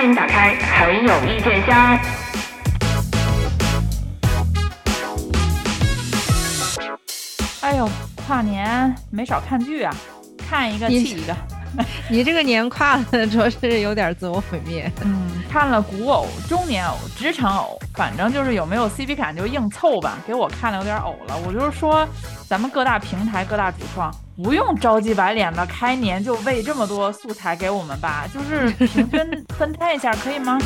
欢迎打开很有意见箱。哎呦，跨年没少看剧啊，看一个气一个。你这个年跨的着实有点自我毁灭。嗯，看了古偶、中年偶、职场偶，反正就是有没有 CP 感就硬凑吧。给我看的有点偶了。我就是说，咱们各大平台、各大主创不用着急白脸的，开年就喂这么多素材给我们吧，就是平均分摊一下，可以吗？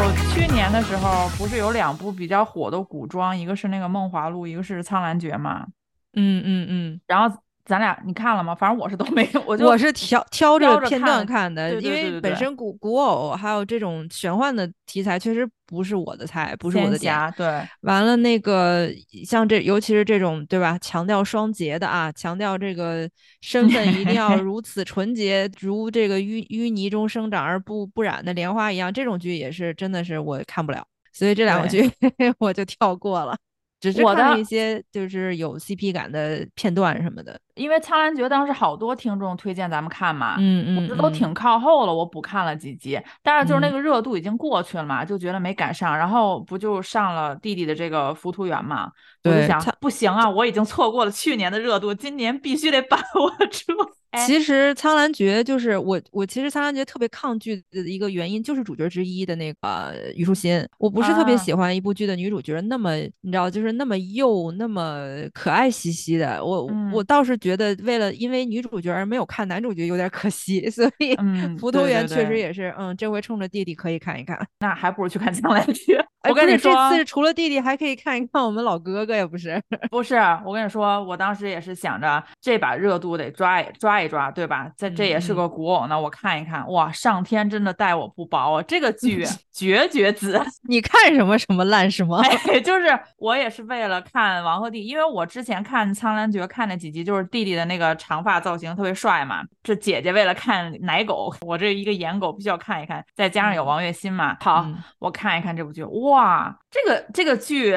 我去年的时候不是有两部比较火的古装，一个是那个《梦华录》，一个是《苍兰诀》嘛。嗯嗯嗯，然后咱俩你看了吗？反正我是都没有，我就我是挑挑挑着着片段看看的，因为本身古古偶还有这种玄幻的题材，确实不是我的菜，不是我的点。对，完了，那个像这，尤其是这种对吧，强调双节的啊，强调这个身份一定要如此纯洁，如这个淤淤泥中生长而不不染的莲花一样，这种剧也是真的是我看不了，所以这两个剧 我就跳过了，只是我看一些就是有 CP 感的片段什么的。因为《苍兰诀》当时好多听众推荐咱们看嘛，嗯嗯，这都挺靠后了，我补看了几集，但是就是那嗯个热度已经过去了嘛，就觉得没赶上，然后不就上了弟弟的这个浮屠缘嘛，我就想不行啊，我已经错过了去年的热度，今年必须得 把握住。哎其实《苍兰诀》就是我，我其实《苍兰诀》特别抗拒的一个原因，就是主角之一的那个虞书欣，我不是特别啊喜欢一部剧的女主角那么，你知道，就是那么幼、那么可爱兮兮的。我、我嗯倒是觉得，为了因为女主角而没有看男主角有点可惜，所以嗯浮屠缘确实对也是，嗯，这回冲着弟弟可以看一看。那还不如去看《苍兰诀 》。哎，我跟你说，这次除了弟弟，还可以看一看我们老哥哥呀，不是？不是，我跟你说，我当时也是想着这把热度得抓一抓一抓，对吧？这这也是嗯个古偶呢，我看一看。哇，上天真的待我不薄啊！这个剧 绝绝子，你看什么什么烂什么？哎，就是我也是为了看王鹤棣，因为我之前看《苍兰诀》看那几集，就是弟弟的那个长发造型特别帅嘛。这姐姐为了看奶狗，我这一个颜狗必须要看一看，再加上有嗯王栎鑫嘛，好，嗯我看一看这部剧。哇，这个这个剧。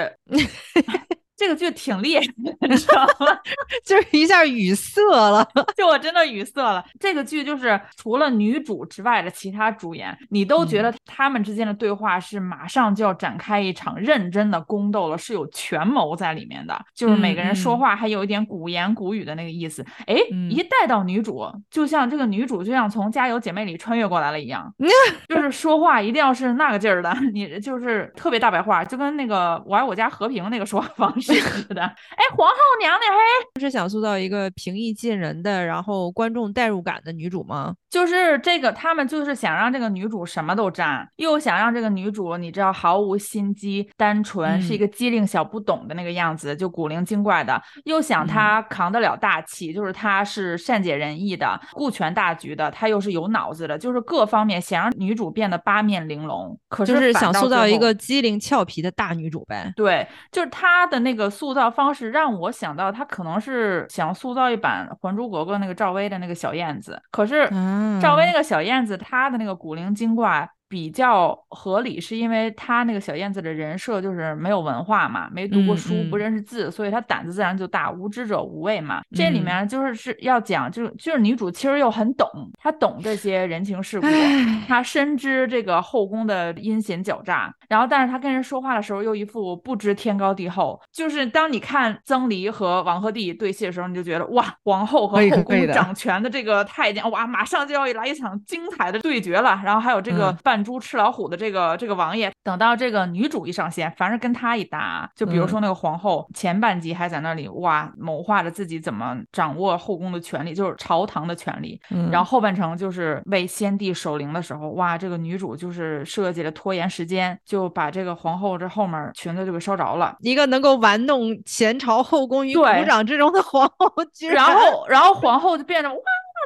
这个剧挺厉害的，你知道吗？就是一下语塞了。就我真的语塞了。这个剧就是除了女主之外的其他主演，你都觉得他们之间的对话是马上就要展开一场认真的宫斗了，是有权谋在里面的。就是每个人说话还有一点古言古语的那个意思。哎、嗯一带到女主，就像这个女主就像从《家有姐妹》里穿越过来了一样，就是说话一定要是那个劲儿的，你就是特别大白话，就跟那个《我爱我家和平》那个说话方式似的。哎，皇后娘娘嘿。是想塑造一个平易近人的，然后观众代入感的女主吗？就是这个，他们就是想让这个女主什么都占，又想让这个女主你知道毫无心机、单纯，是一嗯个机灵小不懂的那个样子，就古灵精怪的，又想嗯她扛得了大气，就是她是善解人意的、顾全大局的，她又是有脑子的，就是各方面想让女主变得八面玲珑，可就是想塑造一个机灵俏皮的大女主呗。对，就是她的那个塑造方式，让我想到他可能是想塑造一版《还珠格格》那个赵薇的那个小燕子。可是赵薇那啊个小燕子，她的那个古灵精怪比较合理，是因为他那个小燕子的人设就是没有文化嘛，没读过嗯书，不嗯认识字，所以她胆子自然就大，无知者无畏嘛。这里嗯面就是是要讲，就是就是女主其实又很懂，她懂这些人情世故，她深知这个后宫的阴险狡诈，然后但是她跟人说话的时候又一副不知天高地厚。就是当你看曾黎和王鹤棣对戏的时候，你就觉得哇，皇后和后宫掌权的这个太监，哇，马上就要来一场精彩的对决了。然后还有这个嗯扮猪吃老虎的这个这个王爷，等到这个女主一上线，凡是跟他一搭，就比如嗯说那个皇后，前半集还在那里哇谋划着自己怎么掌握后宫的权利，就是朝堂的权利。嗯然后后半程就是为先帝守灵的时候，哇，这个女主就是设计了拖延时间，就把这个皇后这后面裙子就给烧着了。一个能够玩弄前朝后宫于股掌之中的皇后，然然后，然后皇后就变成哇，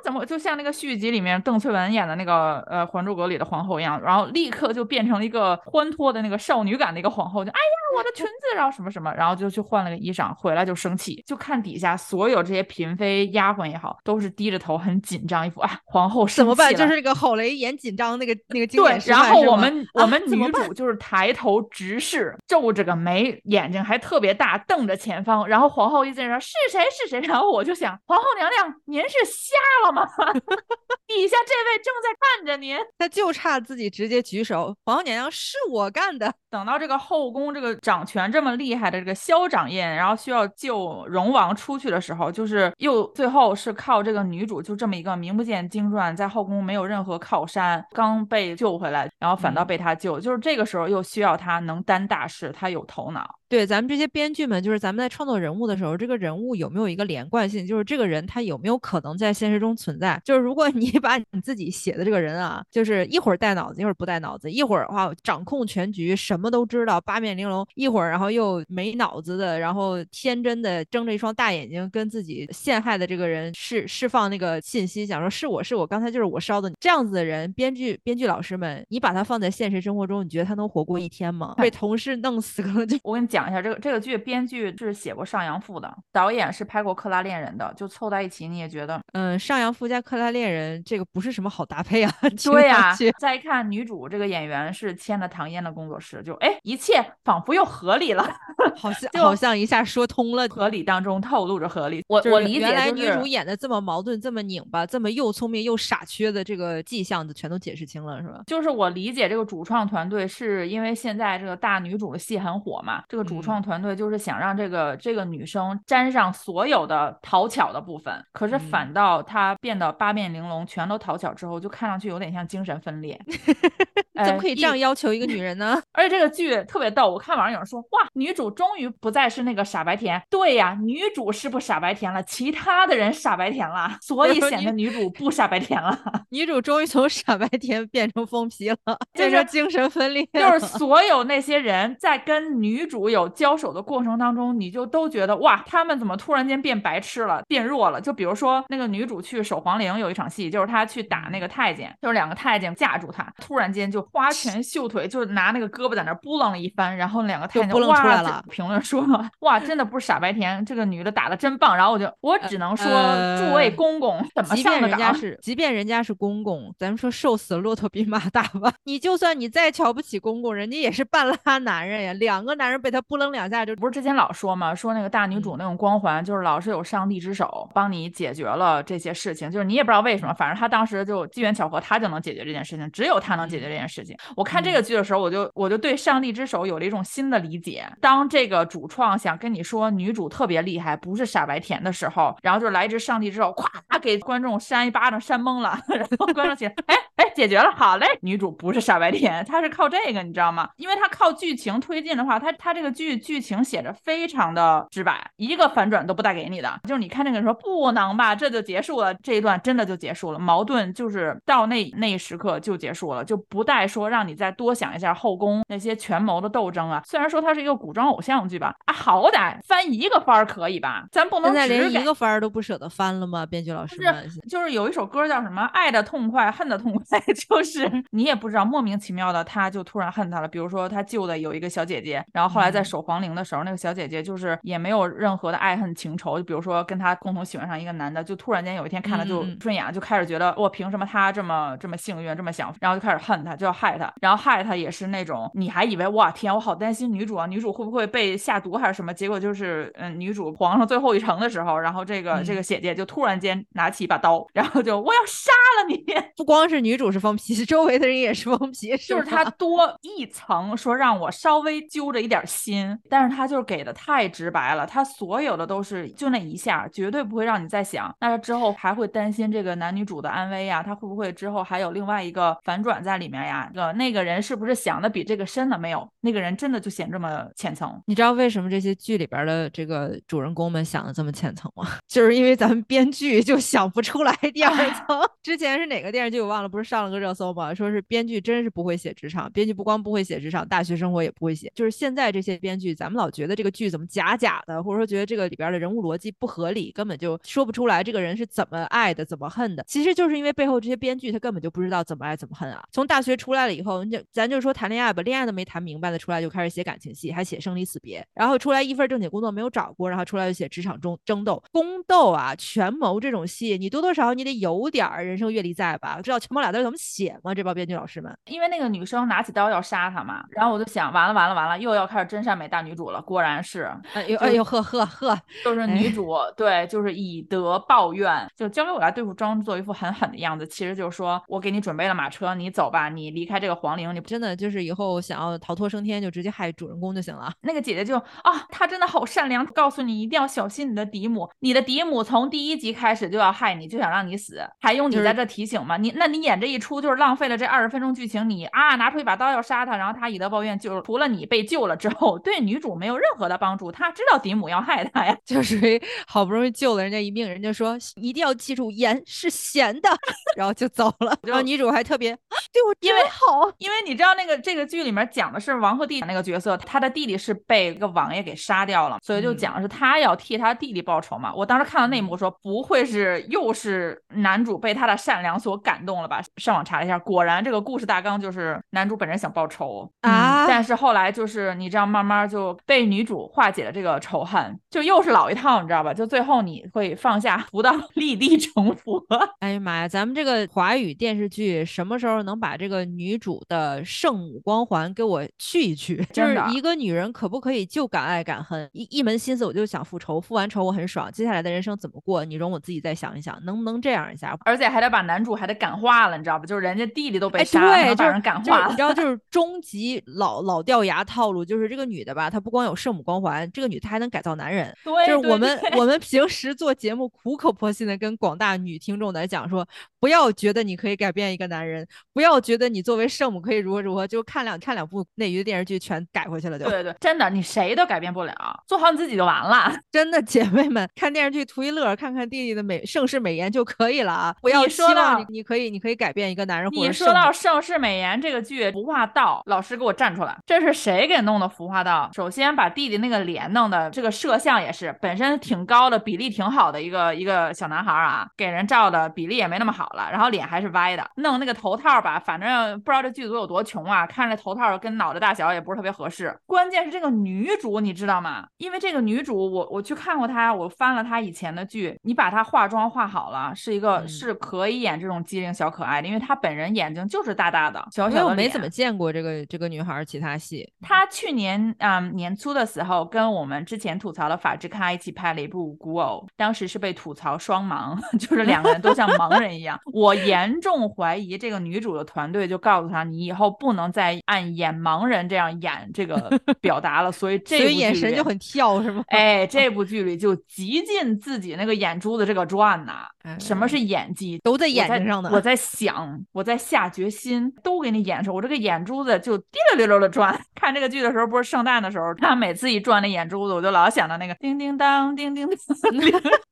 怎么就像那个续集里面邓萃雯演的那个呃《还珠格格》里的皇后一样，然后立刻就变成了一个欢脱的那个少女感的一个皇后，就哎呀我的裙子，然后什么什么，然后就去换了个衣裳，回来就生气，就看底下所有这些嫔妃丫鬟也好，都是低着头很紧张，一副啊皇后生怎么办？就是那个郝蕾演紧张那个。那个经对然后我们？我们女主就是抬头直视，皱着个眉，眼睛还特别大，瞪着前方。然后皇后一进来说是谁？是谁，然后我就想皇后娘娘您是瞎了吗？底下这位正在看着您，他就差自己直接举手，皇后娘娘是我干的。等到这个后宫这个掌权这么厉害的这个萧掌印，然后需要救荣王出去的时候，就是又最后是靠这个女主就这么一个名不见经传，在后宫没有任何靠山，刚被救回来，然后反倒被他救，就是这个时候又需要他能担大事，他有头脑。对，咱们这些编剧们，就是咱们在创作人物的时候，这个人物有没有一个连贯性？就是这个人他有没有可能在现实中存在？就是如果你 把你自己写的这个人啊，就是一会儿带脑子，一会儿不带脑子，一会儿的话掌控全局，什么都知道，八面玲珑；一会儿然后又没脑子的，然后天真的睁着一双大眼睛跟自己陷害的这个人释释放那个信息，想说是我是我刚才就是我烧的，这样子的人，编剧编剧老师们，你把他放在现实生活中，你觉得他能活过一天吗？被同事弄死可能就 我跟你讲一下，这个这个剧编剧是写过《上阳赋》的，导演是拍过《克拉恋人》的，就凑在一起，你也觉得嗯，上阳赋加克拉恋人这个不是什么好搭配啊。对呀、呀、再一看女主这个演员是签了唐嫣的工作室，就哎，一切仿佛又合理了，好像好像一下说通了。合理当中透露着合理。我就是我理解、就是，原来女主演的这么矛盾、这么拧巴、这么又聪明又傻缺的这个迹象，就全都解释清了，是吧？就是我理解这个主创团队是因为现在这个大女主的戏很火嘛，这个主嗯创团队就是想让这个、这个女生沾上所有的讨巧的部分，可是嗯反倒她变得八面玲珑，全都讨巧之后，就看上去有点像精神分裂。怎么可以呃这样要求一个女人呢？而且这个剧特别逗，我看网上有人说，哇，女主终于不再是那个傻白甜。对呀，女主是不傻白甜了，其他的人傻白甜了，所以显得女主不傻白甜了。女主终于从傻白甜变成疯批了，就是精神分裂就是所有那些人在跟女主有交手的过程当中，你就都觉得哇，他们怎么突然间变白痴了，变弱了？就比如说那个女主去守皇陵有一场戏，就是她去打那个太监，就是两个太监架住她，突然间就花拳绣腿，就是拿那个胳膊在那扑棱了一番，然后两个太监出来了评论说哇，真的不是傻白甜，这个女的打的真棒。然后我就我只能说，呃诸位公公怎么即上的岗？便人家是，即便人家是公公，咱们说瘦死了骆驼比马大吧。你就算你再瞧不起公公，人家也是半拉男人呀，两个男人被他扑棱两下就不是之前老说嘛，说那个大女主那种光环，就是老是有上帝之手帮你解决了这些事情，就是你也不知道为什么，反正他当时就机缘巧合，他就能解决这件事情，只有他能解决这件事情。我看这个剧的时候，我就我就对上帝之手有了一种新的理解。当这个主创想跟你说女主特别厉害，不是傻白甜的时候，然后就来一只上帝之手，咵给观众扇一巴掌，扇懵了，然后观众写，哎哎，解决了，好嘞，女主不是傻白甜，她是靠这个，你知道吗？因为她靠剧情推进的话，她她这个剧剧情写着非常的直白，一个反转都不带给你的。就是你看那个人说不能吧，这就结束了，这一段真的就结束了，矛盾就是到那那一时刻就结束了，就不带说让你再多想一下后宫那些权谋的斗争啊。虽然说它是一个古装偶像剧吧，啊，好歹翻一个番儿可以吧？咱不能现在连一个番儿都不舍得翻了吗？编剧老师是们，就是有一首歌叫什么“爱的痛快，恨的痛快”，就是你也不知道莫名其妙的他就突然恨他了。比如说他救的有一个小姐姐，然后后来在嗯守皇陵的时候，那个小姐姐就是也没有任何的爱恨情仇，就比如说跟他共同喜欢上一个男的，就突然间有一天看了就顺眼，就开始觉得我凭什么他这么这么幸运这么想，然后就开始恨他，就要害他，然后害他也是那种你还以为哇天，我好担心女主啊，女主会不会被下毒还是什么？结果就是嗯，女主皇上最后一程的时候，然后这个、这嗯个姐姐就突然间拿起一把刀，然后就我要杀了你，不光是女主是疯皮，周围的人也是疯皮，就是吧他 多一层说让我稍微揪着一点心，但是他就是给的太直白了，他所有的都是就那一下，绝对不会让你再想，那他之后还会担心这个男女主的安危呀，他会不会之后还有另外一个反转在里面呀？呃，那个人是不是想的比这个深了没有？那个人真的就显这么浅层。你知道为什么这些剧里边的这个主人公们想的这么浅层吗？就是因为咱们编剧就想不出来 第二层。之前是哪个电视剧我忘了，不是上了个热搜吗？说是编剧真是不会写职场，编剧不光不会写职场，大学生活也不会写。就是现在这些编剧，咱们老觉得这个剧怎么假假的，或者说觉得这个里边的人物逻辑不合理，根本就说不出来这个人是怎么爱的，怎么恨的。其实就是因为背后这些编剧他根本就不知道怎么爱怎么恨啊。从大学出来了以后，你就咱就说谈恋爱吧，恋爱都没谈明白的出来就开始写感情戏，还写生离死别，然后出来一份正经工作没有找过，然后出来就写职场中争斗、宫斗啊、权谋这种戏，你多多少少你得有点儿人生阅历在吧，知道权谋俩字怎么么写吗？这帮编剧老师们，因为那个女生拿起刀要杀他嘛，然后我就想，完了完了完了，又要开始真善美大女主了。果然是，哎呦哎呦呵呵呵，就是女主对，就是以德报怨，就交给我来对付，装作一副很狠的样子。其实就是说我给你准备了马车，你走吧，你离开这个皇陵，你真的就是以后想要逃脱升天，就直接害主人公就行了。那个姐姐就啊，她真的好善良，告诉你一定要小心你的嫡母，你的嫡母从第一集开始就要害你，就想让你死，还用你在这提醒吗？你那你演这一出就是浪费了这二十分钟剧情，你啊拿出一把刀要杀他，然后他以德报怨，就除了你被救了之后，对女主没有任何的帮助。他知道嫡母要害他呀，就属于好不容易救了人家一命，人家说一定要记住盐是咸的，然后就走了。然后女主还特别 对我因为好，因为你知道那个这个剧里面讲的是王鹤棣那个角色，他的弟弟是被一个王爷给杀掉了，所以就讲的是他要替他弟弟报仇嘛。我当时看到那一幕说，不会是又是男主被他的善良所感动了吧？上网查了一下，果然这个故事大纲就是男主本人想报仇啊，但是后来就是你这样慢慢就被女主化解了这个仇恨，就又是老一套，你知道吧？就最后你会放下屠刀 立地成佛。哎呀妈呀，咱们这个华语电视剧什么时候能把这个女主的圣母光环给我去一去？就是一个女人可不可以就敢爱敢恨，一一门心思我就想复仇，复完仇我很爽，接下来的人生怎么过？你容我自己再想一想，能不能这样一下？而且还得把男主还得感化了，你知道吧？就是人家弟弟都被杀了，对，把人感化了。你知道，就是 终极老老掉牙套路，就是这个女的吧，她不光有圣母光环，这个女她还能改造男人。对，就是我们我们平时做节目苦口婆心的跟广大女听众来讲说，不要觉得你可以改变一个男人，不要觉得你作为圣母可以如何如何，就看两看两部内娱的电视剧全改回去了，就对对，真的，你谁都改变不了，做好你自己就完了。真的，姐妹们看电视剧图一乐，看看弟弟的美盛世美颜就可以了啊！不要说到你，你可以你可以改变一个男人。你说到盛世美颜这个剧服化道，老师给我站出来，这是谁给弄的服化道？首先把弟弟那个脸弄的，这个摄像也是本身挺高的，比例挺好的一个一个小男孩啊，给人照的比例也没那么好了，然后脸还是歪的，弄那个头套吧，反正不知道这剧组有多穷啊，看着头套跟脑袋大小也不是特别合适。关键是这个女主你知道吗？因为这个女主我我去看过她，我翻了她以前的剧，你把她化妆化好了，是一个是可以演这种机灵小可爱的，因为她本人眼睛就是大大的，小小的。我没怎么见过这个这个女孩其他戏。她去年嗯年初的时候跟我们之前吐槽的法制咖一起拍了一部《古偶》，当时是被吐槽双盲，就是两个人都像盲人一样。我严重怀疑这个女主的团队就告诉她，你以后不能再按演盲人这样演这个 表达了，所以这所以眼神就很跳是吗？哎，这部剧里就极尽自己那个眼珠子这个转呐。什么是演技？都在眼睛上呢。我在想，我在下决心，都给你演出。我这个眼珠子就滴溜溜溜的转。看这个剧的时候，不是圣诞的时候，他每次一转那眼珠子，我就老想到那个叮叮当，叮叮当。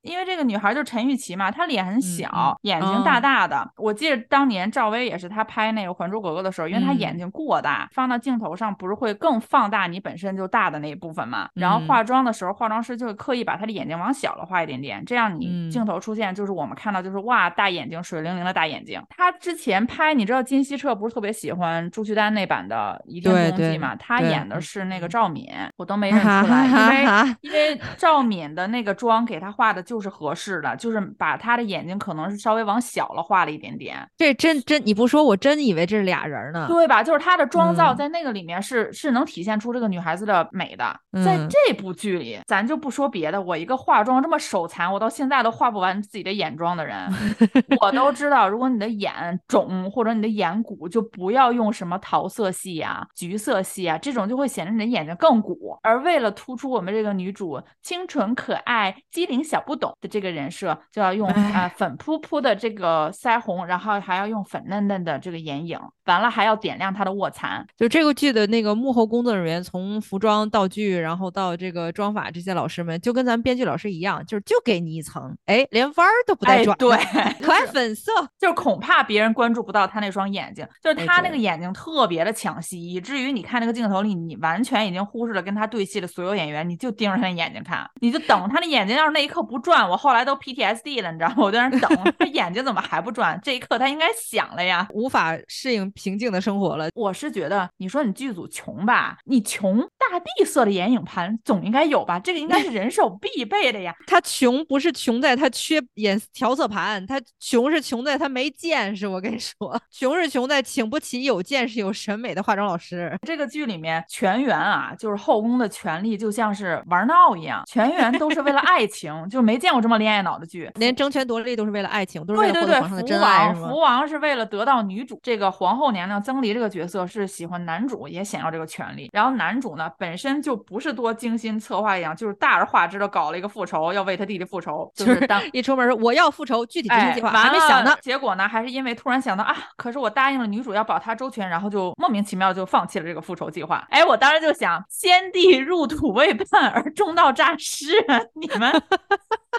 因为这个女孩就陈玉琪嘛，她脸很小，眼睛大大的。我记得当年赵薇也是，她拍那个《还珠格格》的时候，因为她眼睛过大，放到镜头上不是会更放大你本身就大的那一部分嘛？然后化妆的时候，化妆师就会刻意把他的眼睛往小了画一点点，这样你镜头出现就是我们看到就是哇大眼睛，水灵灵的大眼睛。他之前拍，你知道金希澈不是特别喜欢朱旭丹那版的《倚天屠龙记》嘛？他演的是那个赵敏，我都没 认出来，因为因为赵敏的那个妆给他画的就是合适的，就是把她的眼睛可能是稍微往小了画了一点点。这真真你不说，我真以为这是俩人呢。对吧？就是他的妆造在那个里面是是能体现出这个女孩子的美的。在这部剧里，咱就不说别的，我一个化妆这么手残，我到现在都画不完自己的眼妆的人，我都知道，如果你的眼肿或者你的眼鼓，就不要用什么桃色系啊、橘色系啊，这种就会显得你的眼睛更鼓。而为了突出我们这个女主清纯可爱、机灵小不懂的这个人设，就要用啊粉扑扑的这个腮红，然后还要用粉嫩嫩的这个眼影，完了还要点亮她的卧蚕。就这个剧的那个幕后工作人员，从服装、道具，然后到这个妆法，这些老师们就跟咱们编剧老师一样，就是就给你一层，哎，连弯儿都不带转。对，可爱粉色，就是恐怕别人关注不到他那双眼睛，就是他那个眼睛特别的抢戏，以至于你看那个镜头里，你完全已经忽视了跟他对戏的所有演员，你就盯着他的眼睛看，你就等他的眼睛要是那一刻不转，我后来都 PTSD 了，你知道吗？我在那等，他眼睛怎么还不转？这一刻他应该想了呀，无法适应平静的生活了。我是觉得，你说你剧组穷吧，你穷大地色的眼影盘总应该有吧？这个应该是人手必备的呀。他穷不是穷在他缺眼调色盘，他穷是穷在他没见识。我跟你说，穷是穷在请不起有见识、有审美的化妆老师。这个剧里面全员啊，就是后宫的权力就像是玩闹一样，全员都是为了爱情，就没见过这么恋爱脑的剧，连争权夺利都是为了爱情，都是为对对对，了获得皇上的福真爱，王？福王是为了得到女主，这个皇后娘娘曾黎这个角色是喜欢男主，也想要这个权利。然后男主呢本身就不是多精心策划一样，就是大而化之的搞了一个复仇，要为他弟弟复仇，就就是是当。一出门说我要复仇，具体执行哎，计划还没想呢。结果呢，还是因为突然想到啊，可是我答应了女主要保她周全，然后就莫名其妙就放弃了这个复仇计划。哎，我当时就想，先帝入土为伴而中道诈尸啊，你们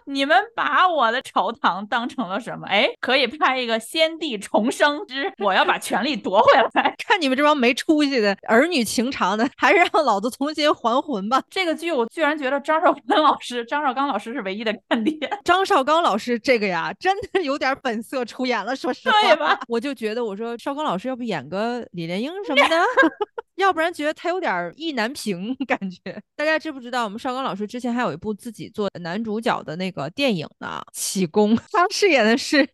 你们把我的朝堂当成了什么？哎，可以拍一个先帝重生之我要把权力夺回来。看你们这帮没出息的儿女情长的，还是让老子重新还魂吧。这个剧我居然觉得张绍刚老师，张绍刚老师是唯一的看点。张绍刚老师这个呀，真的有点本色出演了。说实话，对吧？我就觉得，我说绍刚老师要不演个李莲英什么的，要不然觉得他有点意难平 感觉。大家知不知道，我们邵刚老师之前还有一部自己做男主角的那个电影呢，《启功》，他饰演的是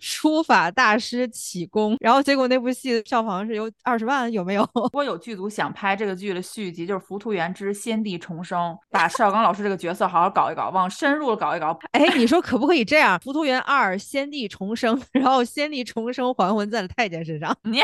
书法大师启功，然后结果那部戏票房是有二十万，有没有？如果有剧组想拍这个剧的续集，就是《浮屠缘之先帝重生》，把邵刚老师这个角色好好搞一搞，往深入搞一搞。哎，你说可不可以这样？《浮屠缘二》先帝重生，然后先帝重生还魂在了太监身上，你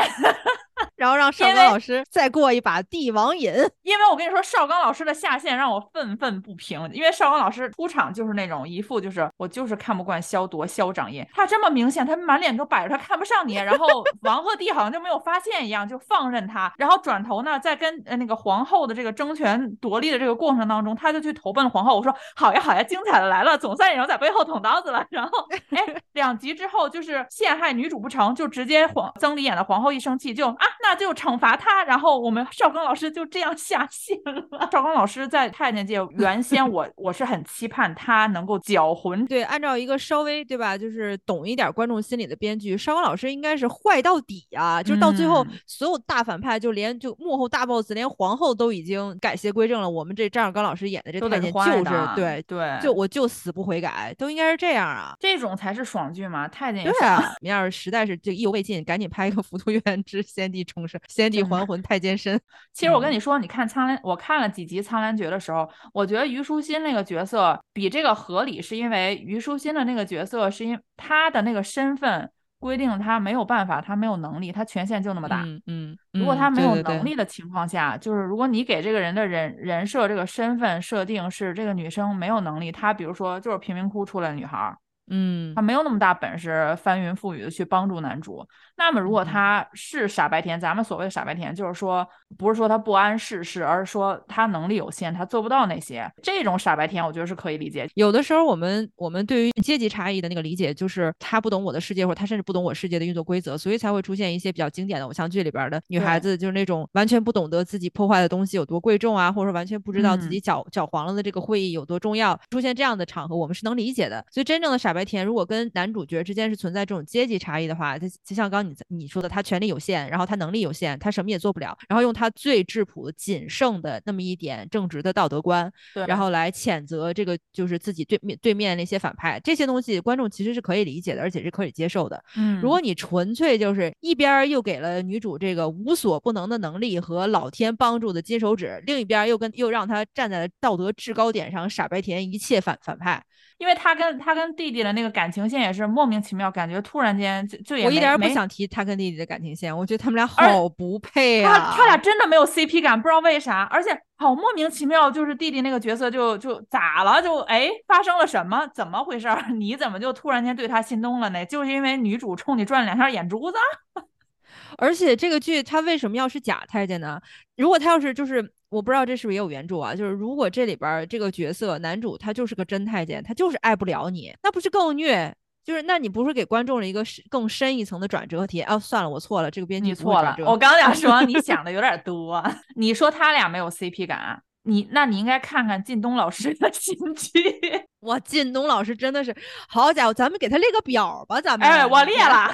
然后让邵刚老师再过一把帝王瘾。因为我跟你说，邵刚老师的下线让我愤愤不平。因为邵刚老师出场就是那种一副就是我就是看不惯萧铎、萧长印，他这么明显，他满脸都摆着他看不上你，然后 王鹤棣好像就没有发现一样，就放任他，然后转头呢，在跟呃那个皇后的这个争权夺利的这个过程当中，他就去投奔了皇后。我说好呀好呀，精彩的来了，总算有人在背后捅刀子了。然后哎，两集之后就是陷害女主不成，就直接皇曾黎演的皇后一生气就啊，那就惩罚他。然后我们邵刚老师就这样下线了。邵刚老师在太监界原先我我是很期盼他能够搅浑对，按照一个稍微对吧，就是懂一点观众心理的编剧，邵刚老师应该是坏到底啊！就是到最后，嗯所有大反派，就连就幕后大 boss，连皇后都已经改邪归正了。我们这张绍刚老师演的这太监就是对，对，就我就死不悔改，都应该是这样啊。这种才是爽剧嘛。太监对啊，你要是实在是就意犹未尽，赶紧拍一个《浮屠院之先帝重生》，先帝还魂太监身。其实我跟嗯你说，你看苍兰，我看了几集《苍兰诀》的时候，我觉得虞书欣那个角色比这个合理，是因为虞书欣的那个角色是因她的那个身份规定她没有办法，她没有能力，她权限就那么大。嗯嗯，如果嗯她没有能力的情况下，就是如果你给这个人的人人设这个身份设定是这个女生没有能力，她比如说就是贫民窟出来的女孩儿，嗯她没有那么大本事翻云覆雨的去帮助男主。那么如果他是傻白甜，咱们所谓的傻白甜，就是说不是说他不谙世事，而是说他能力有限，他做不到那些。这种傻白甜，我觉得是可以理解。有的时候，我们我们对于阶级差异的那个理解，就是他不懂我的世界，或者他甚至不懂我世界的运作规则，所以才会出现一些比较经典的偶像剧里边的女孩子，就是那种完全不懂得自己破坏的东西有多贵重啊，或者说完全不知道自己嗯搅搅黄了的这个会议有多重要。出现这样的场合，我们是能理解的。所以，真正的傻白甜，如果跟男主角之间是存在这种阶级差异的话，他就像刚刚你你说的，他权力有限，然后他能力有限，他什么也做不了，然后用他最质朴、仅剩的那么一点正直的道德观，然后来谴责这个就是自己对面对面那些反派，这些东西观众其实是可以理解的，而且是可以接受的。嗯，如果你纯粹就是一边儿又给了女主这个无所不能的能力和老天帮助的金手指，另一边儿又跟又让他站在了道德制高点上，傻白甜一切反反派，因为他跟他跟弟弟的那个感情线也是莫名其妙，感觉突然间就就也我一点儿也不想提他跟弟弟的感情线，我觉得他们俩好不配他啊！他俩真的没有 CP 感，不知道为啥，而且好莫名其妙，就是弟弟那个角色就就咋了？就哎发生了什么？怎么回事儿？你怎么就突然间对他心动了呢？就是因为女主冲你转了两下眼珠子？而且这个剧它为什么要是假太监呢？如果他要是就是我不知道这是不是也有原著啊，就是如果这里边儿这个角色男主他就是个真太监，他就是爱不了你，那不是更虐？就是那你不是给观众了一个更深一层的转折题啊？算了，我错了，这个编剧错了，我刚想说你 想的有点多。你说他俩没有 CP 感，你那你应该看看靳东老师的新剧。哇，靳东老师真的是好家伙，咱们给他列个表吧，咱们哎，我列了，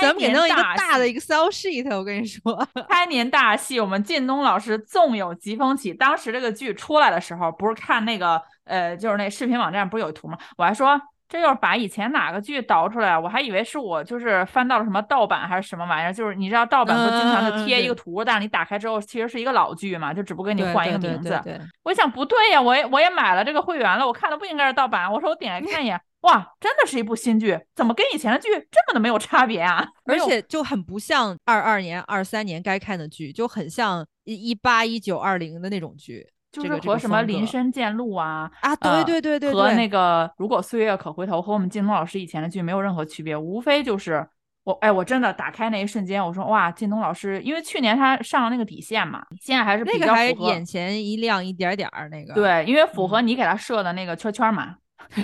咱们给弄一个开年大的戏 Excel sheet，我跟你说，开年大戏，我们靳东老师纵有疾风起。当时这个剧出来的时候，不是看那个呃，就是那视频网站不是有图吗？我还说这要是把以前哪个剧倒出来，我还以为是我就是翻到了什么盗版还是什么玩意儿。就是你知道盗版不经常就贴一个图，但是你打开之后其实是一个老剧嘛，就只不过给你换一个名字。对我想不对呀，我也我也买了这个会员了，我看的不应该是盗版。我说我点开看一眼，哇，真的是一部新剧，怎么跟以前的剧这么的没有差别啊？而且就很不像二二年、二三年该看的剧，就很像一一八、一九、二零的那种剧。就是和什么林深见鹿啊啊，对对对对，和那个如果岁月可回头和我们靳东老师以前的剧没有任何区别，无非就是我哎，我真的打开那一瞬间，我说哇，靳东老师，因为去年他上了那个底线嘛，现在还是那个还眼前一亮一点点儿那个，对，因为符合你给他设的那个圈圈嘛，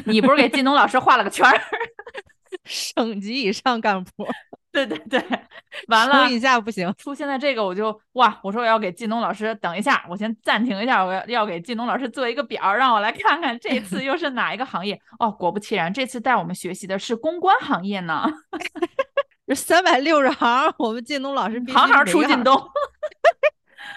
你不是给靳东老师画了个圈儿，省级以上干部。对对对，完了，一下不行。出现在这个我就哇，我说我要给靳东老师等一下，我先暂停一下，我要要给靳东老师做一个表，让我来看看这次又是哪一个行业。哦，果不其然，这次带我们学习的是公关行业呢。这三百六十行，我们靳东老师行行出靳东。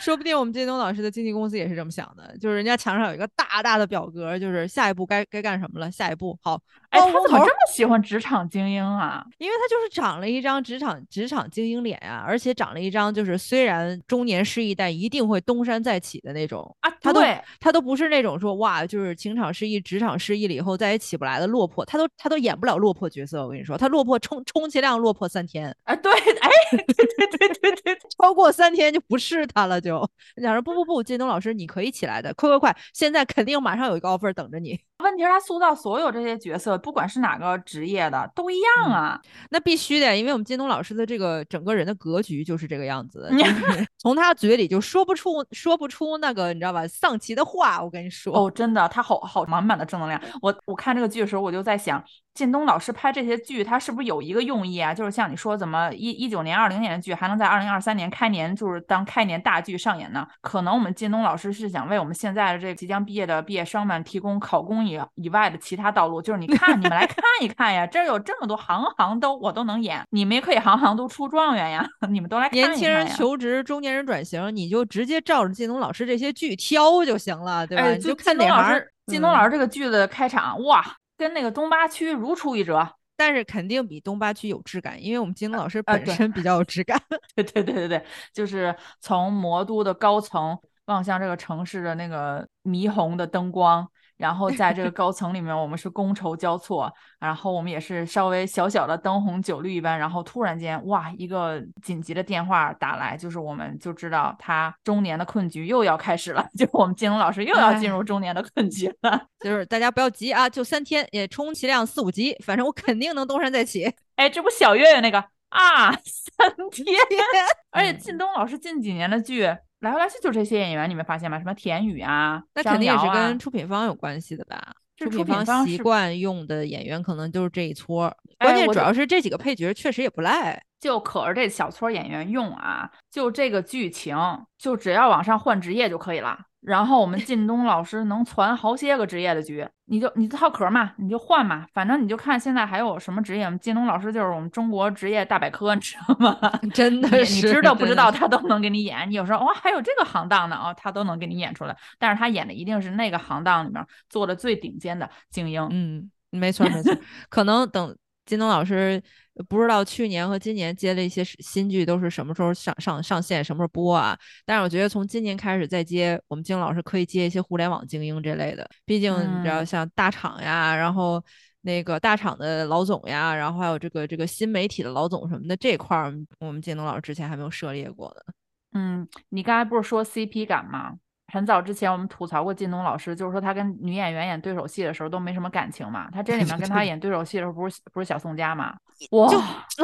说不定我们靳东老师的经纪公司也是这么想的，就是人家墙上有一个大大的表格，就是下一步该该干什么了。下一步好，哎，他怎么这么喜欢职场精英啊？因为他就是长了一张职场职场精英脸啊，而且长了一张就是虽然中年失意，但一定会东山再起的那种啊。他都他都不是那种说哇，就是情场失意、职场失意了以后再也起不来的落魄，他都他都演不了落魄角色。我跟你说，他落魄充充其量落魄三天啊。对，哎，对对对对对，超过三天就不是他了。就讲说不不不，靳东老师你可以起来的，快快快！现在肯定马上有一个 offer 等着你。问题是，他塑造所有这些角色，不管是哪个职业的，都一样啊。那必须的，因为我们金东老师的这个整个人的格局就是这个样子的，就是从他嘴里就说不出说不出那个你知道吧丧气的话。我跟你说，哦，真的，他好好满满的正能量。我我看这个剧的时候，我就在想，靳东老师拍这些剧，他是不是有一个用意啊？就是像你说，怎么一一九年、二零年的剧还能在二零二三年开年就是当开年大剧上演呢？可能我们靳东老师是想为我们现在的这即将毕业的毕业生们提供考公。以以外的其他道路，就是你看，你们来看一看呀，这儿有这么多行行都我都能演，你们也可以行行都出状元呀，你们都来看一看。年轻人求职，中年人转型，你就直接照着靳东老师这些剧挑就行了，对吧？你就看哪行。靳东老师这个剧的开场，哇，跟那个东八区如出一辙，但是肯定比东八区有质感，因为我们金东老师本身比较有质感。对对对对对，就是从魔都的高层望向这个城市的那个霓虹的灯光。然后在这个高层里面，我们是觥筹交错，然后我们也是稍微小小的灯红酒绿一般，然后突然间，哇，一个紧急的电话打来，就是我们就知道他中年的困局又要开始了，就我们金融老师又要进入中年的困局了。就是大家不要急啊，就三天，也充其量四五集，反正我肯定能东山再起。哎，这不小月月那个啊，三天，而且靳东老师近几年的剧。来回来去就这些演员，你没发现吗？什么田雨啊，那肯定也是跟出品方有关系的吧？出品方习惯用的演员可能就是这一撮，关键主要是这几个配角确实也不赖。就可着这小撮演员用啊，就这个剧情，就只要往上换职业就可以了。然后我们靳东老师能传好些个职业的局，你就你套壳嘛，你就换嘛，反正你就看现在还有什么职业。靳东老师就是我们中国职业大百科，你知道吗？真的是，你知道不知道他都能给你演。你有时候哇，还有这个行当呢啊，他都能给你演出来。但是他演的一定是那个行当里面做的最顶尖的精英。嗯，没错没错，可能等靳东老师。不知道去年和今年接了一些新剧都是什么时候上上上线，什么时候播啊？但是我觉得从今年开始再接，我们金老师可以接一些互联网精英这类的。毕竟你知道，像大厂呀，然后那个大厂的老总呀，然后还有这个这个新媒体的老总什么的这块儿，我们金东老师之前还没有涉猎过的。嗯，你刚才不是说 CP 感吗？很早之前我们吐槽过靳东老师，就是说他跟女演员演对手戏的时候都没什么感情嘛。他这里面跟他演对手戏的时候，不是不是小宋佳吗？哇，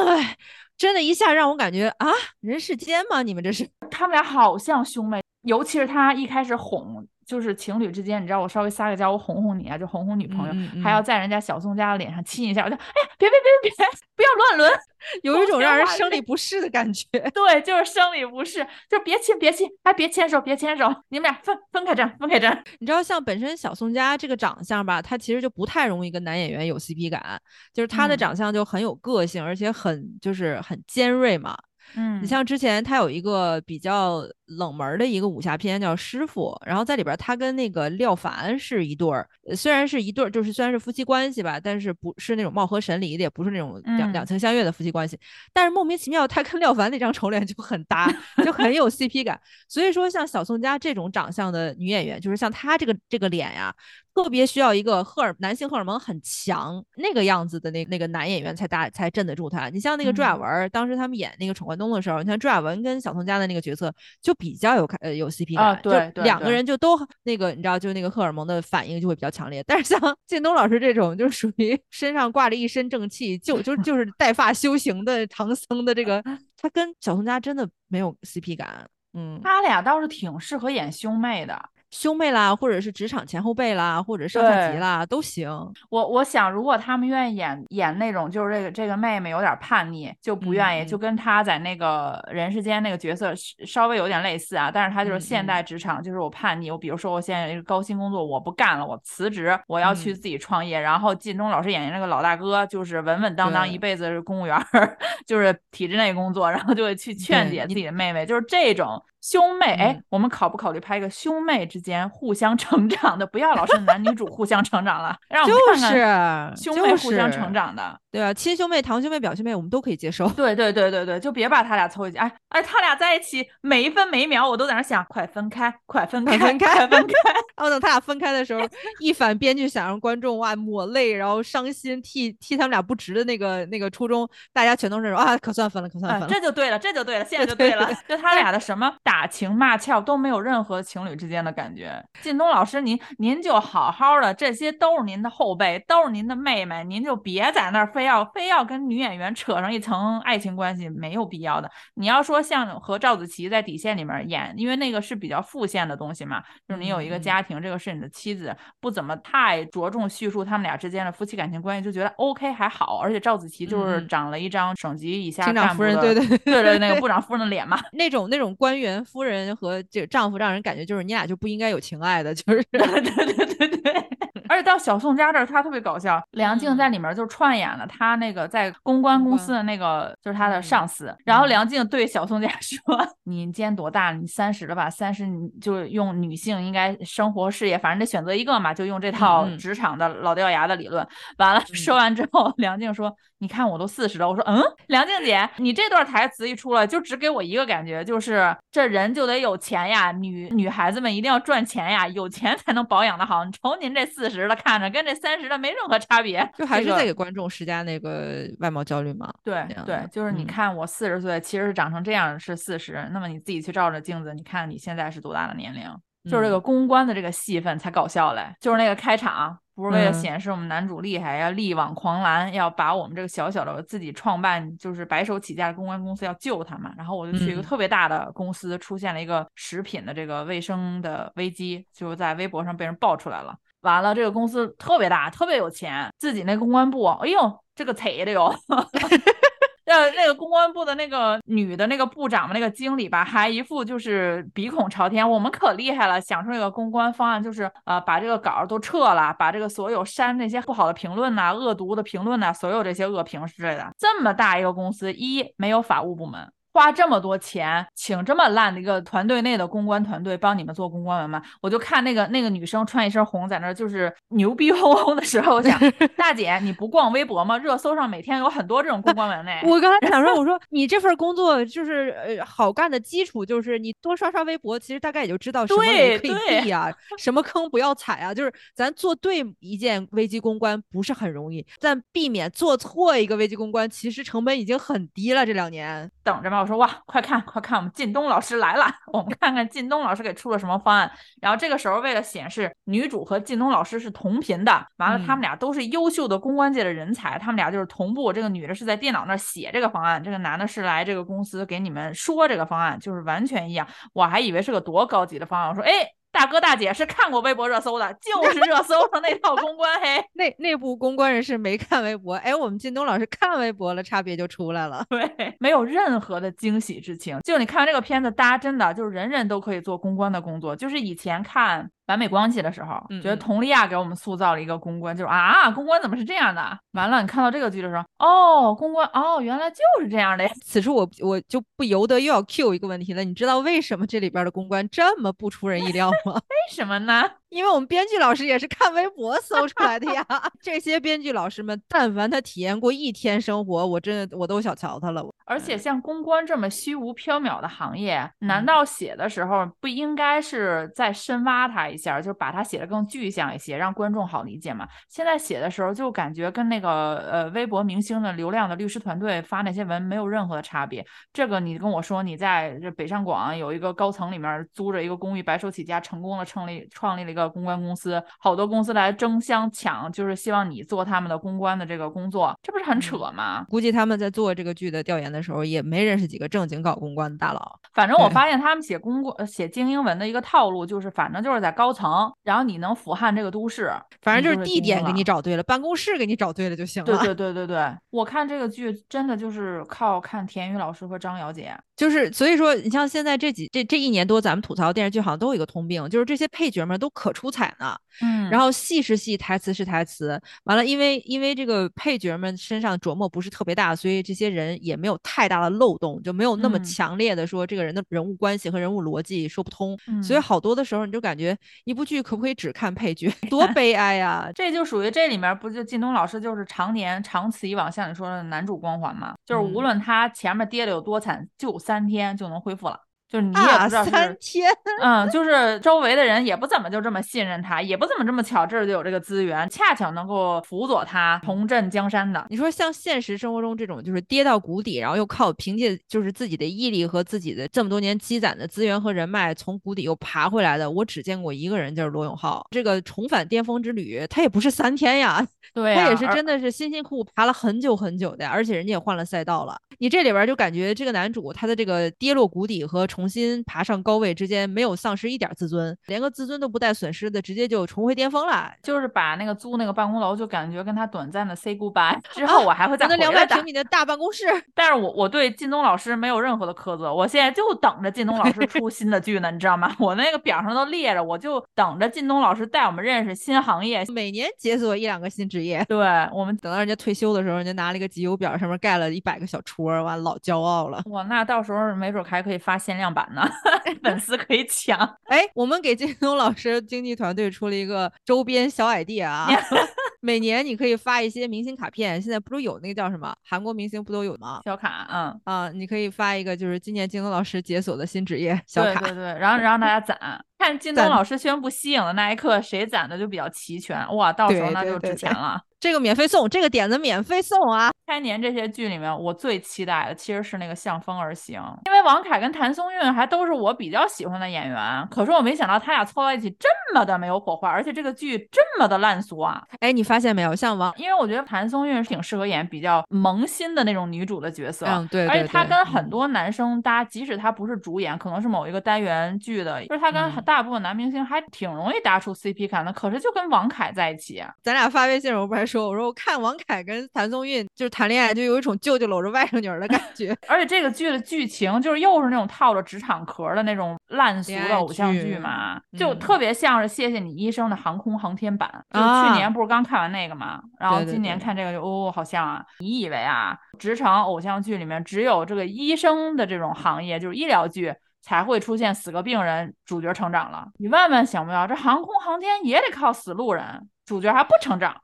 哎，真的一下让我感觉啊，人世间吗？你们这是？他们俩好像兄妹，尤其是他一开始哄。就是情侣之间，你知道我稍微撒个娇，我哄哄你啊，就哄哄女朋友，还要在人家小宋家的脸上亲一下，我就哎呀，别别别别，不要乱伦，有一种让人生理不适的感觉。对，就是生理不适，就别亲别亲，哎别牵手别牵手，你们俩分分开站分开站。你知道，像本身小宋家这个长相吧，他其实就不太容易跟男演员有 CP 感，就是他的长相就很有个性，而且很就是很尖锐嘛。嗯，你像之前他有一个比较冷门的一个武侠片叫《师傅》，然后在里边他跟那个廖凡是一对儿，呃虽然是一对儿，就是虽然是夫妻关系吧，但是不是那种貌合神离的，也不是那种两、嗯两情相悦的夫妻关系。但是莫名其妙，他跟廖凡那张丑脸就很搭，就很有 CP 感。所以说，像小宋佳这种长相的女演员，就是像她这个这个脸呀，特别需要一个荷尔男性荷尔蒙很强那个样子的那那个男演员才搭才镇得住他。你像那个朱亚嗯文儿，当时他们演那个闯关东的时候，你看朱亚文跟小宋佳的那个角色就比较有开呃有 CP 感，啊对对就两个人就都那个你知道，就那个荷尔蒙的反应就会比较强烈。但是像 靳东老师这种，就属于身上挂着一身正气，就就 就是带发修行的唐僧的这个，他跟小宋佳真的没有 CP 感。嗯，他俩倒是挺适合演兄妹的。兄妹啦，或者是职场前后辈啦，或者上下级啦，都行。我我想，如果他们愿意演演那种，就是这个这个妹妹有点叛逆，就不愿意，嗯就跟她在那个人世间那个角色稍微有点类似啊。但是她就是嗯现代职场，就是我叛逆，我比如说我现在有一个高薪工作，我不干了，我辞职，我要去嗯自己创业。然后靳东老师演的那个老大哥，就是稳稳当当一辈子是公务员儿，就是体制内工作，然后就会去劝解自己的妹妹，就是这种。兄妹，哎嗯，我们考不考虑拍一个兄妹之间互相成长的？不要老是男女主互相成长了，让我们就看看是兄妹互相就是成长的。对啊，亲兄妹、堂兄妹、表兄妹，我们都可以接受。对对对对对，就别把他俩凑一起。哎哎，他俩在一起，每一分每一秒我都在那想，快分开，快分开，快分开分开。然后 等他俩分开的时候，一反编剧想让观众哇抹泪，然后伤心，替替他们俩不值的那个那个初衷，大家全都是说啊，可算分了，可算哎分，了。这就对了，这就对了，现在就对对了。就他俩的什么打情骂俏都没有任何情侣之间的感觉。靳东老师，您您就好好的，这些都是您的后辈，都是您的妹妹，您就别在那儿非要非要跟女演员扯上一层爱情关系，没有必要的。你要说像和赵子琪在底线里面演，因为那个是比较复线的东西嘛，就是你有一个家庭，这个是你的妻子，不怎么太着重叙述他们俩之间的夫妻感情关系，就觉得 OK 还好。而且赵子琪就是长了一张省级以下干部的对对对对对，那个部长夫人的脸嘛。那种那种官员夫人和这丈夫，让人感觉就是你俩就不应该有情爱的，就是 对对对对对。而且到小宋家这儿，他特别搞笑。梁静在里面就串演了他那个在公关公司的那个，就是他的上司。然后梁静对小宋家说：“ 你今年多大了？你三十了吧？三十你就用女性应该生活事业，反正得选择一个嘛，就用这套职场的老掉牙的理论。完了说完之后，梁静说：“你看我都四十了。”我说：“嗯，梁静姐，你这段台词一出来，就只给我一个感觉，就是这人就得有钱呀，女女孩子们一定要赚钱呀，有钱才能保养的好。你瞅您这四十的，看着跟这三十的没任何差别，就还是在给观众施加那个外貌焦虑嘛。对对就是你嗯看我四十岁，其实是长成这样是四十，那么你自己去照着镜子，你看你现在是多大的年龄？就是这个嗯公关的这个戏份才搞笑嘞，就是那个开场，不是为了嗯显示我们男主厉害，要力挽狂澜，要把我们这个小小的自己创办就是白手起家的公关公司要救他嘛，然后我就去一个嗯特别大的公司，出现了一个食品的这个卫生的危机，就在微博上被人爆出来了。完了，这个公司特别大，特别有钱，自己那公关部，哎呦，这个贼的哟。呃，那个公关部的那个女的那个部长嘛，那个经理吧，还一副就是鼻孔朝天，我们可厉害了，想出一个公关方案，就是呃把这个稿都撤了，把这个所有删那些不好的评论呐、恶毒的评论呐、所有这些恶评之类的。这么大一个公司，一没有法务部门。花这么多钱请这么烂的一个团队内的公关团队帮你们做公关文吗？我就看那个那个女生穿一身红在那儿就是牛逼哄哄的时候，我想 大姐你不逛微博吗？热搜上每天有很多这种公关文呢。我刚才 想说，我说你这份工作就是呃好干的基础，就是你多刷刷微博，其实大概也就知道什么雷可以避啊，什么坑不要踩啊。就是咱做对一件危机公关不是很容易，但避免做错一个危机公关，其实成本已经很低了。这两年，等着吧，我说哇，快看快看，我们靳东老师来了，我们看看靳东老师给出了什么方案。然后这个时候，为了显示女主和靳东老师是同频的，完了他们俩都是优秀的公关界的人才，他们俩就是同步。这个女的是在电脑那儿写这个方案，这个男的是来这个公司给你们说这个方案，就是完全一样。我还以为是个多高级的方案，我说哎。大哥大姐是看过微博热搜的，就是热搜上那套公关嘿。内内部公关人士没看微博，哎，我们靳东老师看微博了，差别就出来了。对，没有任何的惊喜之情。就你看完这个片子，大家真的就是人人都可以做公关的工作。就是以前看完美关系的时候，觉得佟丽娅给我们塑造了一个公关，就是啊，公关怎么是这样的？完了，你看到这个剧的时候，哦，公关，哦，原来就是这样的呀。此处我我就不由得又要 Q 一个问题了，你知道为什么这里边的公关这么不出人意料吗？为什么呢？因为我们编剧老师也是看微博搜出来的呀。这些编剧老师们，但凡他体验过一天生活，我真的我都小瞧他了。而且像公关这么虚无缥缈的行业，难嗯道写的时候不应该是再深挖它一下，就把它写的更具象一些，让观众好理解吗？现在写的时候就感觉跟那个呃微博明星的流量的律师团队发那些文没有任何的差别。这个你跟我说你在这北上广有一个高层里面租着一个公寓，白手起家，成功的成立创立了一个公关公司，好多公司来争相抢，就是希望你做他们的公关的这个工作，这不是很扯吗？估计他们在做这个剧的调研的时候，也没认识几个正经搞公关的大佬。反正我发现他们写公关、呃写精英文的一个套路，就是反正就是在高层，然后你能俯瞰这个都市，反正就是地点给你找。找对了，办公室给你找对了就行了。对对对对对，我看这个剧真的就是靠看田雨老师和张瑶姐。就是所以说，你像现在这几这这一年多，咱们吐槽电视剧好像都有一个通病，就是这些配角们都可出彩呢。嗯然后戏是戏，台词是台词，完了，因为因为这个配角们身上琢磨不是特别大，所以这些人也没有太大的漏洞，就没有那么嗯强烈的说这个人的人物关系和人物逻辑说不通。所以嗯好多的时候，你就感觉一部剧可不可以只看配角，多 悲哀呀！这就属于这里面不就靳东老师就是常年长此以往，像你说的男主光环嘛，就是无嗯论他前面跌的有多惨，就三三天就能恢复了。就是你也知道是三天，嗯，就是周围的人也不怎么就这么信任他，也不怎么这么巧这儿就有这个资源，恰巧能够辅佐他重振江山的。你说像现实生活中这种，就是跌到谷底，然后又靠凭借就是自己的毅力和自己的这么多年积攒的资源和人脉，从谷底又爬回来的，我只见过一个人，就是罗永浩。这个重返巅峰之旅，他也不是三天呀，对、啊，他也是真的是辛辛苦苦爬了很久很久的，而且人家也换了赛道了。你这里边就感觉这个男主他的这个跌落谷底和重新爬上高位之间没有丧失一点自尊，连个自尊都不带损失的，直接就重回巅峰了。就是把那个租那个办公楼，就感觉跟他短暂的 say goodbye 之后，我还会再那回来的两百平。米的大办公室，但是我我对靳东老师没有任何的苛责，我现在就等着靳东老师出新的剧呢，你知道吗？我那个表上都列着，我就等着靳东老师带我们认识新行业。每年解锁一两个新职业。对我们，等到人家退休的时候，人家拿了一个集邮表，上面盖了一百个小戳儿，完老骄傲了。哇，那到时候没准还可以发限量版呢，粉丝可以抢。哎，我们给靳东老师经纪团队出了一个周边小 idea 啊，每年你可以发一些明星卡片，现在不是有那个叫什么韩国明星不都有吗？小卡，嗯，啊，你可以发一个，就是今年京东老师解锁的新职业小卡。对对对，然后让大家攒，看靳东老师宣布息影的那一刻，谁攒的就比较齐全，哇，到时候那就对对对对值钱了。这个免费送，这个点子免费送啊！开年这些剧里面，我最期待的其实是那个《向风而行》，因为王凯跟谭松韵还都是我比较喜欢的演员，可是我没想到他俩凑到一起这么的没有火花，而且这个剧这么的烂俗啊！哎，你发现没有？像王，因为我觉得谭松韵挺适合演比较萌新的那种女主的角色，嗯，对而且她跟很嗯多男生搭，即使她不是主演，可能是某一个单元剧的，就是她跟嗯大部分男明星还挺容易搭出 CP 感的。可是就跟王凯在一起，咱俩发微信，我不还说，我说我看王凯跟谭松韵就是谈恋爱，就有一种舅舅搂着外甥女儿的感觉。而且这个剧的剧情就是又是那种套着职场壳的那种烂俗的偶像剧剧嘛，就嗯特别像是《谢谢你医生》的航空航天版。就啊去年不是刚看完那个嘛，然后今年看这个就哦，好像啊。你以为啊，职场偶像剧里面只有这个医生的这种行业，就是医疗剧。才会出现死个病人，主角成长了。你万万想不到，这航空航天也得靠死路人，主角还不成长。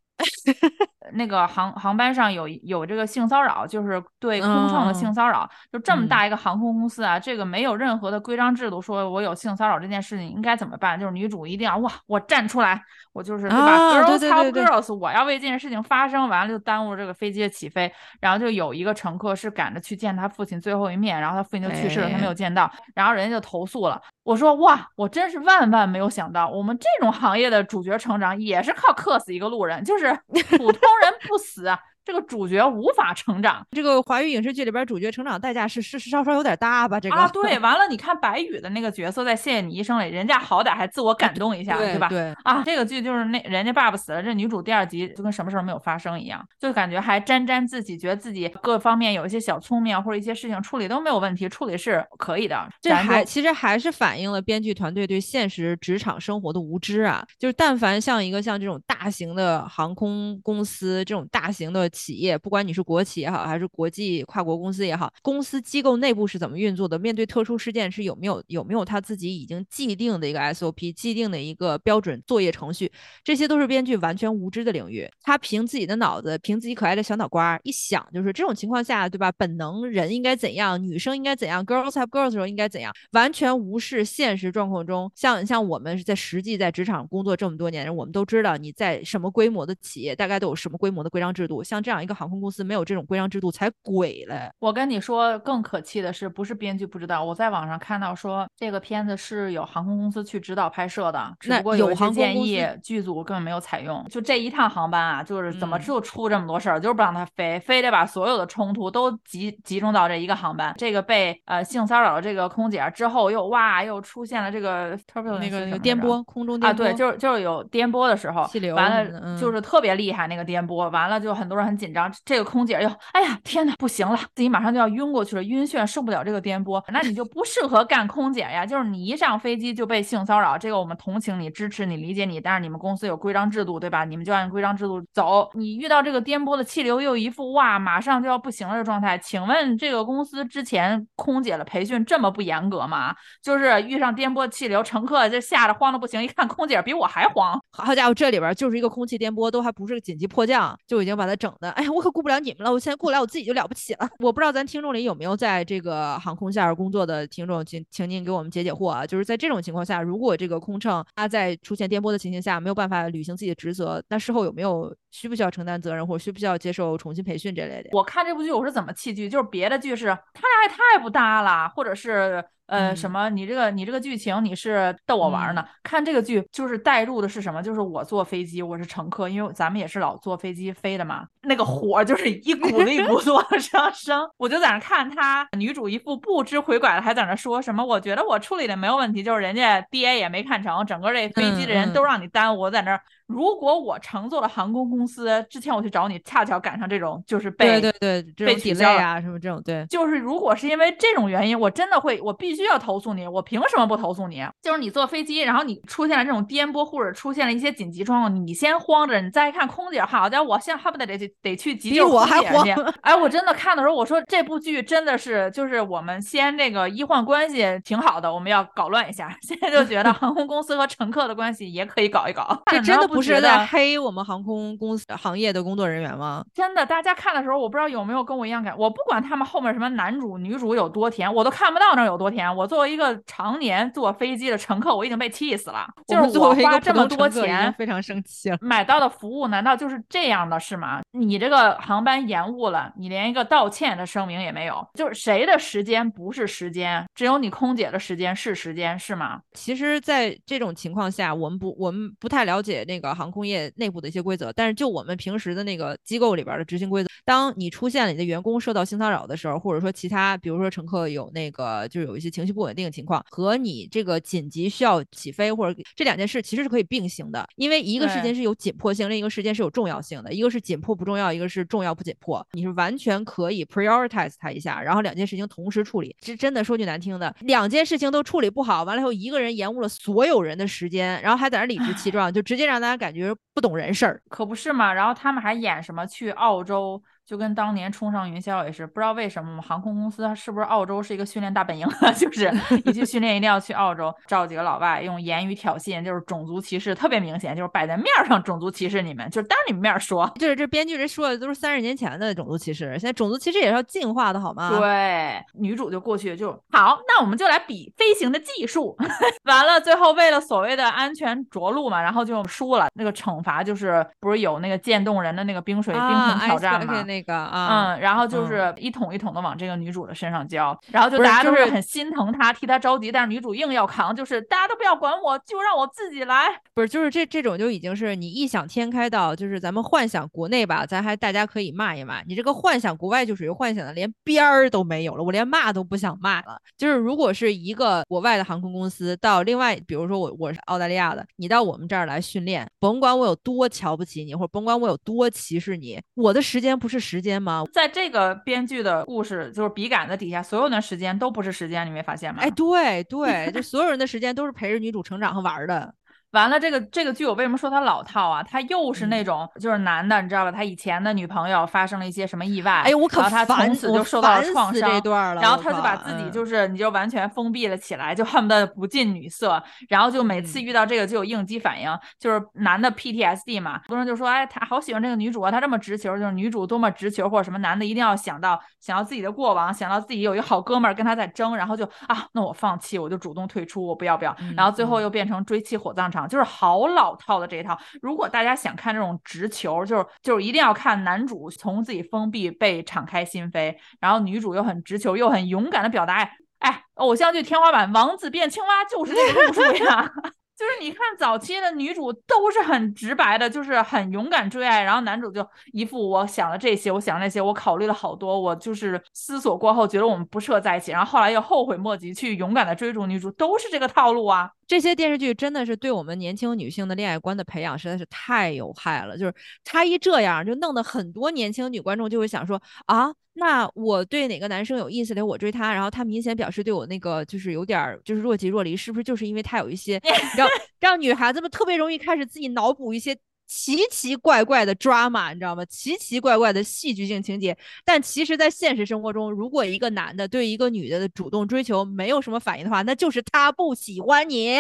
那个航航班上有有这个性骚扰，就是对空乘的性嗯骚扰，就这么嗯。大一个航空公司啊，这个没有任何的规章制度说我有性骚扰这件事情应该怎么办，就是女主一定要哇，我站出来，我就是对吧、啊 g i r l 对 s 对 help 对。对 girls，我要为这件事情发声，完了就耽误这个飞机的起飞，然后就有一个乘客是赶着去见他父亲最后一面，然后他父亲就去世了，他没有哎见到，然后人家就投诉了。我说哇，我真是万万没有想到，我们这种行业的主角成长也是靠克死一个路人，就是普通人不死，这个主角无法成长。这个华语影视剧里边主角成长代价是是是稍稍有点大吧？这个啊，对，完了，你看白宇的那个角色在《谢谢你医生》里，人家好歹还自我感动一下，对吧？对啊，这个剧就是那人家爸爸死了，这女主第二集就跟什么事儿没有发生一样，就感觉还沾沾自喜，觉得自己各方面有一些小聪明或者一些事情处理都没有问题，处理是可以的。这还其实还是反映了编剧团队对现实职场生活的无知啊！就是但凡像一个像这种大型的航空公司这种大型的企业，不管你是国企也好，还是国际跨国公司也好，公司机构内部是怎么运作的？面对特殊事件是有没有有没有他自己已经既定的一个 SOP、既定的一个标准作业程序？这些都是编剧完全无知的领域。他凭自己的脑子，凭自己可爱的小脑瓜一想，就是这种情况下，对吧？本能人应该怎样？女生应该怎样？Girls have girls 的时候应该怎样？完全无视现实状况中，像像我们在实际在职场工作这么多年，我们都知道你在什么规模的企业，大概都有什么规模的规章制度。像这样一个航空公司没有这种规章制度才鬼嘞！我跟你说，更可气的是，不是编剧不知道，我在网上看到说这个片子是有航空公司去指导拍摄的，只不过有航空建议公司剧组根本没有采用。就这一趟航班啊，就是怎么嗯就出这么多事儿，就是不让他飞，非得把所有的冲突都集集中到这一个航班。这个被呃性骚扰的这个空姐之后又哇又出现了这个那个那个颠簸，空中啊，颠簸，对，就是就是有颠簸的时候，气流完了就是特别厉害那个颠簸，完了就很多人很紧张，这个空姐又哎呀天呐不行了，自己马上就要晕过去了，晕眩受不了这个颠簸，那你就不适合干空姐呀，就是你一上飞机就被性骚扰，这个我们同情你、支持你、理解你，但是你们公司有规章制度对吧？你们就按规章制度走，你遇到这个颠簸的气流又一副哇马上就要不行了的状态，请问这个公司之前空姐的培训这么不严格吗？就是遇上颠簸气流，乘客就吓得慌的不行，一看空姐比我还慌。好家伙，这里边就是一个空气颠簸，都还不是紧急迫降，就已经把它整的，哎呀，我可顾不了你们了，我现在顾来我自己就了不起了。我不知道咱听众里有没有在这个航空下工作的听众，请请您给我们解解惑啊。就是在这种情况下，如果这个空乘他在出现颠簸的情形下没有办法履行自己的职责，那事后有没有需不需要承担责任，或者需不需要接受重新培训这类的？我看这部剧我是怎么弃剧，就是别的剧是他俩也太不搭了，或者是呃嗯什么你这个你这个剧情你是逗我玩儿呢？看这个剧就是带入的是什么？就是我坐飞机，我是乘客，因为咱们也是老坐飞机飞的嘛，那个火就是一股子 一股子往上升，我就在那看他女主一副不知回拐的，还在那说什么？我觉得我处理的没有问题，就是人家 DA 也没看成，整个这飞机的人都让你耽误，我在那儿。如果我乘坐了航空公司，之前我去找你，恰巧赶上这种就是被对对对，被取消啊什么这种，对，就是如果是因为这种原因，我真的会，我必须要投诉你。我凭什么不投诉你？就是你坐飞机，然后你出现了这种颠簸，或者出现了一些紧急状况，你先慌着，你再看空姐，好家伙，我现在恨不得得去得去急比救我还慌空姐去。哎，我真的看的时候，我说这部剧真的是，就是我们西安这个医患关系挺 好的，我们要搞乱一下。现在就觉得航空公司和乘客的关系也可以搞一搞。这真的不是不是在黑我们航空公司行业的工作人员吗？真的，大家看的时候，我不知道有没有跟我一样感，我不管他们后面什么男主女主有多甜，我都看不到那有多甜。我作为一个常年坐飞机的乘客，我已经被气死了。就是我花这么多钱非常生气了。买到的服务，难道就是这样的，是吗？你这个航班延误了，你连一个道歉的声明也没有，就是谁的时间不是时间，只有你空姐的时间是时间，是吗？其实，在这种情况下，我们不我们不太了解那个航空业内部的一些规则，但是就我们平时的那个机构里边的执行规则，当你出现了你的员工受到性骚扰的时候，或者说其他，比如说乘客有那个就是有一些情绪不稳定的情况，和你这个紧急需要起飞或者这两件事其实是可以并行的，因为一个事对件是有紧迫性，另一个事件是有重要性的，一个是紧迫不重要，一个是重要不紧迫，你是完全可以 prioritize 它一下，然后两件事情同时处理。这真的说句难听的，两件事情都处理不好，完了以后一个人延误了所有人的时间，然后还在那理直气壮，就直接让大家感觉不懂人事儿。可不是嘛？然后他们还演什么去澳洲，就跟当年冲上云霄也是，不知道为什么航空公司它是不是澳洲是一个训练大本营啊？就是一去训练一定要去澳洲，找几个老外用言语挑衅，就是种族歧视特别明显，就是摆在面儿上种族歧视你们，就是当你们面儿说。就是这编剧人说的都是三十年前的种族歧视，现在种族歧视也是要进化的好吗？对，女主就过去就好，那我们就来比飞行的技术。完了，最后为了所谓的安全着陆嘛，然后就输了。那个惩罚就是不是有那个渐冻人的那个冰水、冰啊桶挑战嘛？那那个啊，嗯，然后就嗯是一桶一桶的往这个女主的身上浇，然后就大家都就是是很心疼她，替她着急，但是女主硬要扛，就是大家都不要管我，就让我自己来。不是，就是这这种就已经是你异想天开到，就是咱们幻想国内吧，咱还大家可以骂一骂。你这个幻想国外就属于幻想的连边儿都没有了，我连骂都不想骂了。就是如果是一个国外的航空公司到另外，比如说我我是澳大利亚的，你到我们这儿来训练，甭管我有多瞧不起你，或者甭管我有多歧视你，我的时间不是时间吗？在这个编剧的故事就是笔杆子底下，所有的时间都不是时间，你没发现吗？哎，对 对，就所有人的时间都是陪着女主成长和玩儿的。完了，这个这个剧我为什么说它老套啊？它又是那嗯种、就是男的，你知道吧？他以前的女朋友发生了一些什么意外，哎呦，我可然后他烦，从此就受到了创伤死这。段了。然后他就把自己嗯就是你就完全封闭了起来，就恨不得不近女色，然后就每次嗯遇到这个就有应激反应，就是男的 PTSD 嘛，很多人就说，哎，他好喜欢这个女主啊，他这么直球，就是女主多么直球，或者什么男的一定要想到想到自己的过往，想到自己有一个好哥们儿跟他在争，然后就啊，那我放弃，我就主动退出，我不要不要，然后最后嗯又变成追妻火葬场，就是好老套的这一套。如果大家想看这种直球，就是就是一定要看男主从自己封闭被敞开心扉，然后女主又很直球又很勇敢的表达爱。哎，偶像剧天花板，王子变青蛙就是这个路数呀。就是你看早期的女主都是很直白的，就是很勇敢追爱，然后男主就一副我想了这些，我想了那些，我考虑了好多，我就是思索过后觉得我们不适合在一起，然后后来又后悔莫及去勇敢的追逐女主，都是这个套路啊。这些电视剧真的是对我们年轻女性的恋爱观的培养实在是太有害了。就是他一这样，就弄得很多年轻女观众就会想说啊，那我对哪个男生有意思了，我追他，然后他明显表示对我那个就是有点儿就是若即若离，是不是就是因为他有一些 让让女孩子们特别容易开始自己脑补一些。奇奇怪怪的 drama，你知道吗？奇奇怪怪的戏剧性情节，但其实，在现实生活中，如果一个男的对一个女的的主动追求没有什么反应的话，那就是他不喜欢你。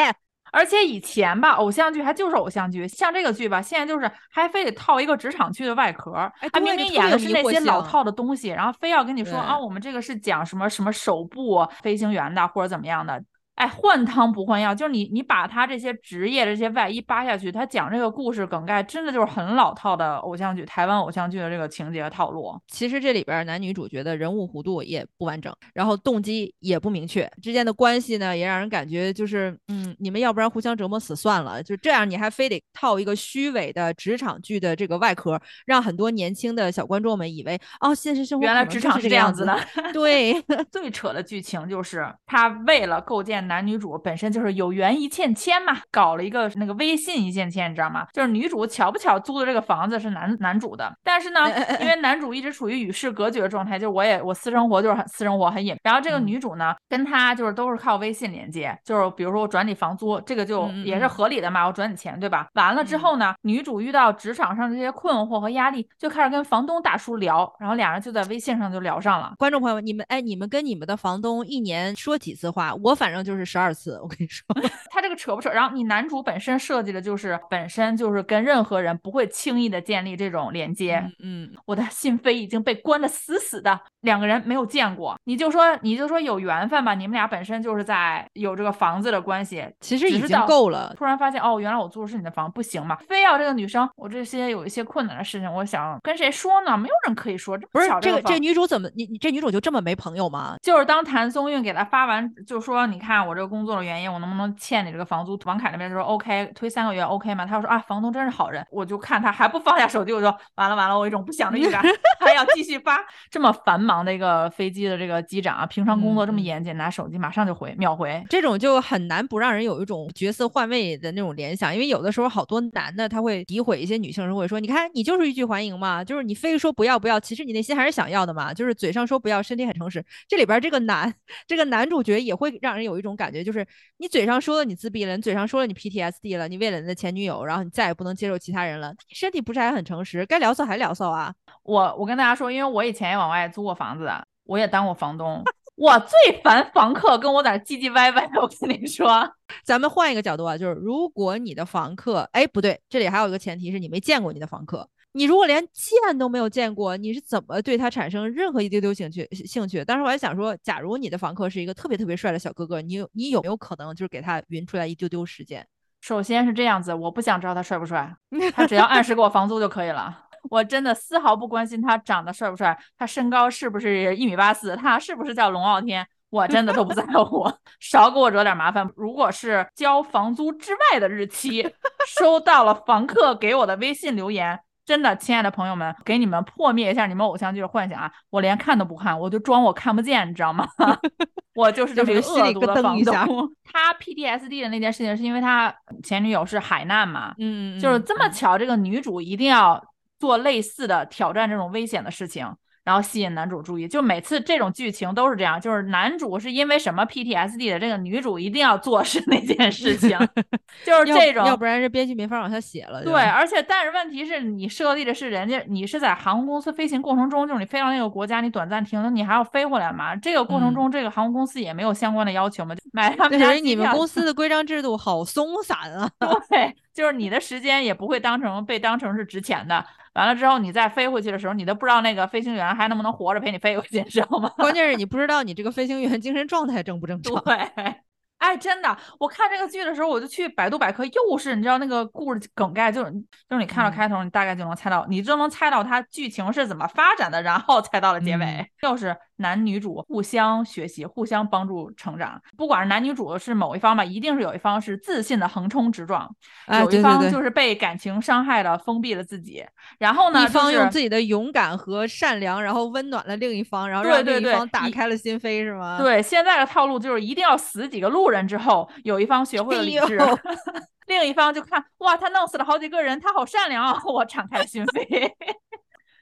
而且以前吧，偶像剧还就是偶像剧，像这个剧吧，现在就是还非得套一个职场剧的外壳，哎还明明演的是那些老套的东西，然后非要跟你说啊，我们这个是讲什么什么手部飞行员的或者怎么样的。哎，换汤不换药，就是你，你把他这些职业的这些外衣扒下去，他讲这个故事梗概，真的就是很老套的偶像剧，台湾偶像剧的这个情节套路。其实这里边男女主角的人物弧度也不完整，然后动机也不明确，之间的关系呢也让人感觉就是，嗯，你们要不然互相折磨死算了，就这样你还非得套一个虚伪的职场剧的这个外壳，让很多年轻的小观众们以为，哦，现实生活原来职场是是这样子这样子的。对，最扯的剧情就是他为了构建男女主本身就是有缘一线牵嘛，搞了一个那个微信一线牵，你知道吗？就是女主巧不巧租的这个房子是男男主的，但是呢，因为男主一直处于与世隔绝的状态，就是我也我私生活就是很私生活很隐，然后这个嗯女主呢跟他就是都是靠微信连接，就是比如说我转你房租，这个就也是嗯合理的嘛，我转你钱对吧？完了之嗯后呢，女主遇到职场上这些困惑和压力，就开始跟房东大叔聊，然后俩人就在微信上就聊上了。观众朋友们，你们哎，你们跟你们的房东一年说几次话？我反正就是十二次，我跟你说。他这个扯不扯？然后你男主本身设计的就是本身就是跟任何人不会轻易的建立这种连接。嗯嗯，我的心扉已经被关的死死的，两个人没有见过，你就说你就说有缘分吧，你们俩本身就是在有这个房子的关系，其实已经够了。突然发现哦，原来我租的是你的房，不行嘛，非要这个女生，我这些有一些困难的事情，我想跟谁说呢？没有人可以说，这不是这个这女主怎么你你这女主就这么没朋友吗？就是当谭松韵给她发完，就说你看我这个工作的原因，我能不能欠你这个房租？王凯那边就说 OK，推三个月 OK 吗？他就说啊，房东真是好人，我就看他还不放下手机，我就完了完了，我有一种不祥的预感，还要继续发。这么繁忙的一个飞机的这个机长啊，平常工作这么严谨，拿手机马上就回，秒回。这种就很难不让人有一种角色换位的那种联想，因为有的时候好多男的他会诋毁一些女性，会说，你看你就是欲拒还迎嘛，就是你非说不要不要，其实你内心还是想要的嘛，就是嘴上说不要，身体很诚实。这里边这个男这个男主角也会让人有一种感觉，就是你嘴上说了你自闭了，你嘴上说了你 PTSD 了，你为了你的前女友，然后你再也不能接受其他人了，你身体不是还很诚实？该聊骚还聊骚啊？我我跟大家说，因为我以前也往外租过房子，我也当过房东。我最烦房客跟我在那唧唧歪歪的，我跟你说，咱们换一个角度啊，就是如果你的房客，哎，不对，这里还有一个前提是你没见过你的房客。你如果连见都没有见过，你是怎么对他产生任何一丢丢兴趣兴趣？当时我还想说，假如你的房客是一个特别特别帅的小哥哥，你有你有没有可能就是给他匀出来一丢丢时间？首先是这样子，我不想知道他帅不帅，他只要按时给我房租就可以了。我真的丝毫不关心他长得帅不帅，他身高是不是一米八四，他是不是叫龙傲天，我真的都不在乎，少给我惹点麻烦。如果是交房租之外的日期，收到了房客给我的微信留言。真的，亲爱的朋友们，给你们破灭一下你们偶像剧的幻想啊！我连看都不看，我就装我看不见，你知道吗？我就是这个恶毒的房东。他 PTSD 的那件事情是因为他前女友是海难嘛？嗯，就是这么巧，这个女主一定要做类似的挑战这种危险的事情。然后吸引男主注意，就每次这种剧情都是这样，就是男主是因为什么 PTSD 的，这个女主一定要做是那件事情，就是这种，要不然这编剧没法往下写了。对，而且但是问题是你设立的是人家，你是在航空公司飞行过程中，就是你飞到那个国家，你短暂停留，你还要飞回来嘛？这个过程中，这个航空公司也没有相关的要求嘛？买他们家你们公司的规章制度好松散啊。对，就是你的时间也不会当成被当成是值钱的。完了之后，你再飞回去的时候，你都不知道那个飞行员还能不能活着陪你飞回去，你知道吗？关键是你不知道你这个飞行员精神状态正不正常。对，哎，真的，我看这个剧的时候，我就去百度百科，又是你知道那个故事梗概，就是就是你看到开头，你大概就能猜到，你就能猜到它剧情是怎么发展的，然后猜到了结尾，又是。男女主互相学习，互相帮助成长。不管是男女主是某一方吧，一定是有一方是自信的横冲直撞，有一方就是被感情伤害了，封闭了自己。然后呢，一方用自己的勇敢和善良，然后温暖了另一方，然后让另一方打开了心扉，是吗？对，现在的套路就是一定要死几个路人之后，有一方学会了理智，另一方就看哇，他弄死了好几个人，他好善良啊，我敞开心扉。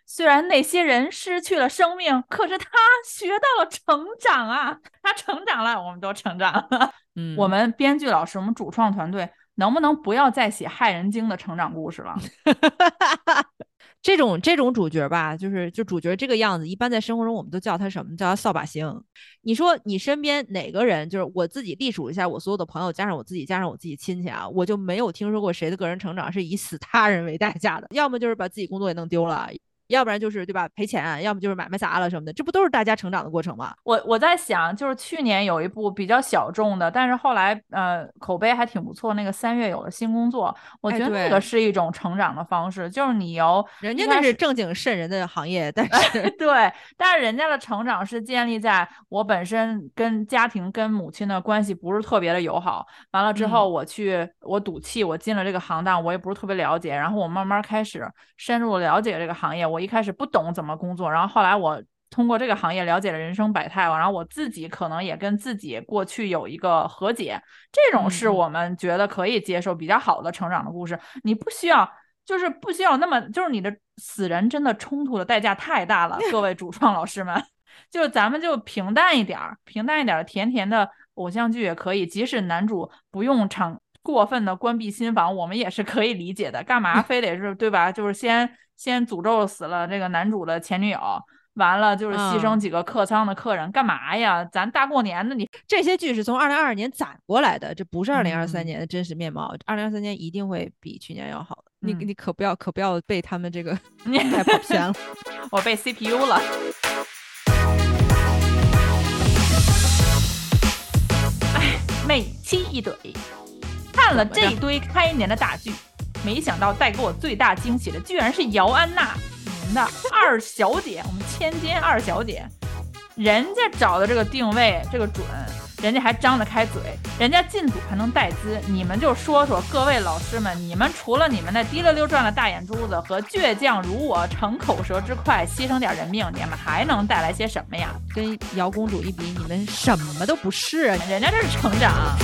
虽然那些人失去了生命，可是他学到了成长啊！他成长了，我们都成长了。嗯，我们编剧老师，我们主创团队，能不能不要再写害人精的成长故事了？这种这种主角吧，就是就主角这个样子，一般在生活中我们都叫他什么？叫他扫把星。你说你身边哪个人？就是我自己隶属一下，我所有的朋友加上我自己，加上我自己亲戚啊，我就没有听说过谁的个人成长是以死他人为代价的，要么就是把自己工作也弄丢了。要不然就是对吧赔钱，要么就是买卖砸了什么的，这不都是大家成长的过程吗？我我在想，就是去年有一部比较小众的，但是后来呃口碑还挺不错，那个三月有了新工作，我觉得那个是一种成长的方式，就是你由人家那是正经渗人的行业，但是对，但是人家的成长是建立在我本身跟家庭跟母亲的关系不是特别的友好，完了之后我去我赌气我进了这个行当，我也不是特别了解，然后我慢慢开始深入了解这个行业，我。我一开始不懂怎么工作，然后后来我通过这个行业了解了人生百态，然后我自己可能也跟自己过去有一个和解，这种是我们觉得可以接受、比较好的成长的故事。你不需要，就是不需要那么，就是你的死人真的冲突的代价太大了，各位主创老师们，就咱们就平淡一点儿，平淡一点儿，甜甜的偶像剧也可以，即使男主不用场过分的关闭心房，我们也是可以理解的。干嘛非得是对吧？就是先。先诅咒死了这个男主的前女友，完了就是牺牲几个客舱的客人，干嘛呀？咱大过年的，你这些剧是从二零二二年攒过来的，这不是二零二三年的真实面貌。二零二三年一定会比去年要好的，你你可不要可不要被他们这个 太跑偏了。我被 CPU 了。哎，美妻一怼，看了这堆开年的大剧。没想到带给我最大惊喜的，居然是姚安娜，您的二小姐，我们千金二小姐，人家找的这个定位这个准，人家还张得开嘴，人家进组还能带资，你们就说说各位老师们，你们除了你们那滴溜溜转的大眼珠子和倔强如我逞口舌之快，牺牲点人命，你们还能带来些什么呀？跟姚公主一比，你们什么都不是，人家这是成长。